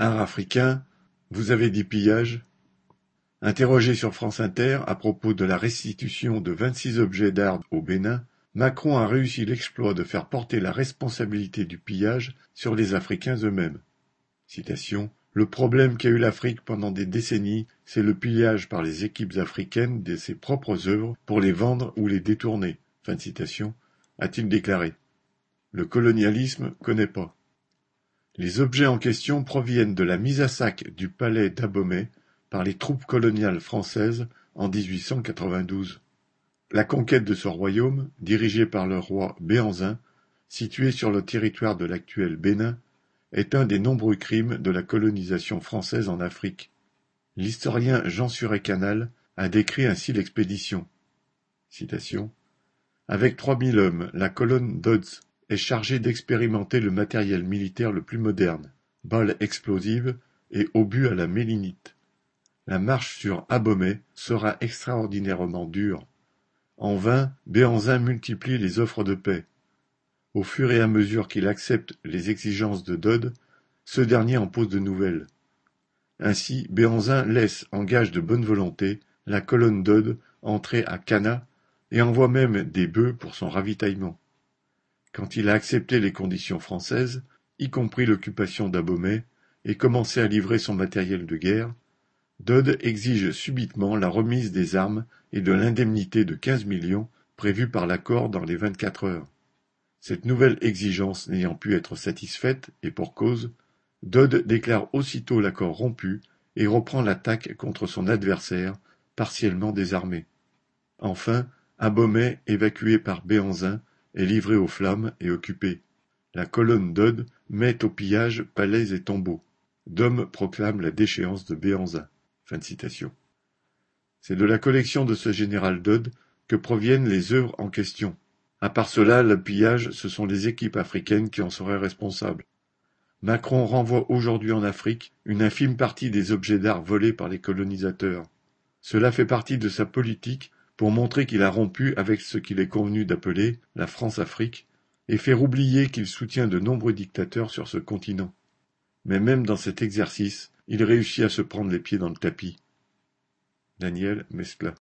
Art africain, vous avez dit pillage Interrogé sur France Inter à propos de la restitution de vingt-six objets d'art au Bénin, Macron a réussi l'exploit de faire porter la responsabilité du pillage sur les Africains eux-mêmes. Le problème qu'a eu l'Afrique pendant des décennies, c'est le pillage par les équipes africaines de ses propres œuvres pour les vendre ou les détourner. A-t-il déclaré. Le colonialisme connaît pas. Les objets en question proviennent de la mise à sac du palais d'Abomey par les troupes coloniales françaises en 1892. La conquête de ce royaume, dirigé par le roi Béanzin, situé sur le territoire de l'actuel Bénin, est un des nombreux crimes de la colonisation française en Afrique. L'historien Jean Suré-Canal a décrit ainsi l'expédition. Citation. Avec trois mille hommes, la colonne Dodds est chargée d'expérimenter le matériel militaire le plus moderne, balles explosives et obus à la mélinite. La marche sur Abomey sera extraordinairement dure. En vain, Béanzin multiplie les offres de paix. Au fur et à mesure qu'il accepte les exigences de Dodd, ce dernier en pose de nouvelles. Ainsi, Béanzin laisse, en gage de bonne volonté, la colonne Dodd entrer à Cana et envoie même des bœufs pour son ravitaillement. Quand il a accepté les conditions françaises, y compris l'occupation d'Abomey, et commencé à livrer son matériel de guerre, Dodd exige subitement la remise des armes et de l'indemnité de quinze millions prévue par l'accord dans les vingt-quatre heures. Cette nouvelle exigence n'ayant pu être satisfaite, et pour cause, Dodd déclare aussitôt l'accord rompu et reprend l'attaque contre son adversaire, partiellement désarmé. Enfin, Abomey, évacué par Béanzin, est livré aux flammes et occupé. La colonne Dodd met au pillage palais et tombeaux. Dom proclame la déchéance de Béanzin. C'est de la collection de ce général Dodd que proviennent les œuvres en question. À part cela, le pillage, ce sont les équipes africaines qui en seraient responsables. Macron renvoie aujourd'hui en Afrique une infime partie des objets d'art volés par les colonisateurs. Cela fait partie de sa politique pour montrer qu'il a rompu avec ce qu'il est convenu d'appeler la France-Afrique, et faire oublier qu'il soutient de nombreux dictateurs sur ce continent. Mais même dans cet exercice, il réussit à se prendre les pieds dans le tapis. Daniel Mescla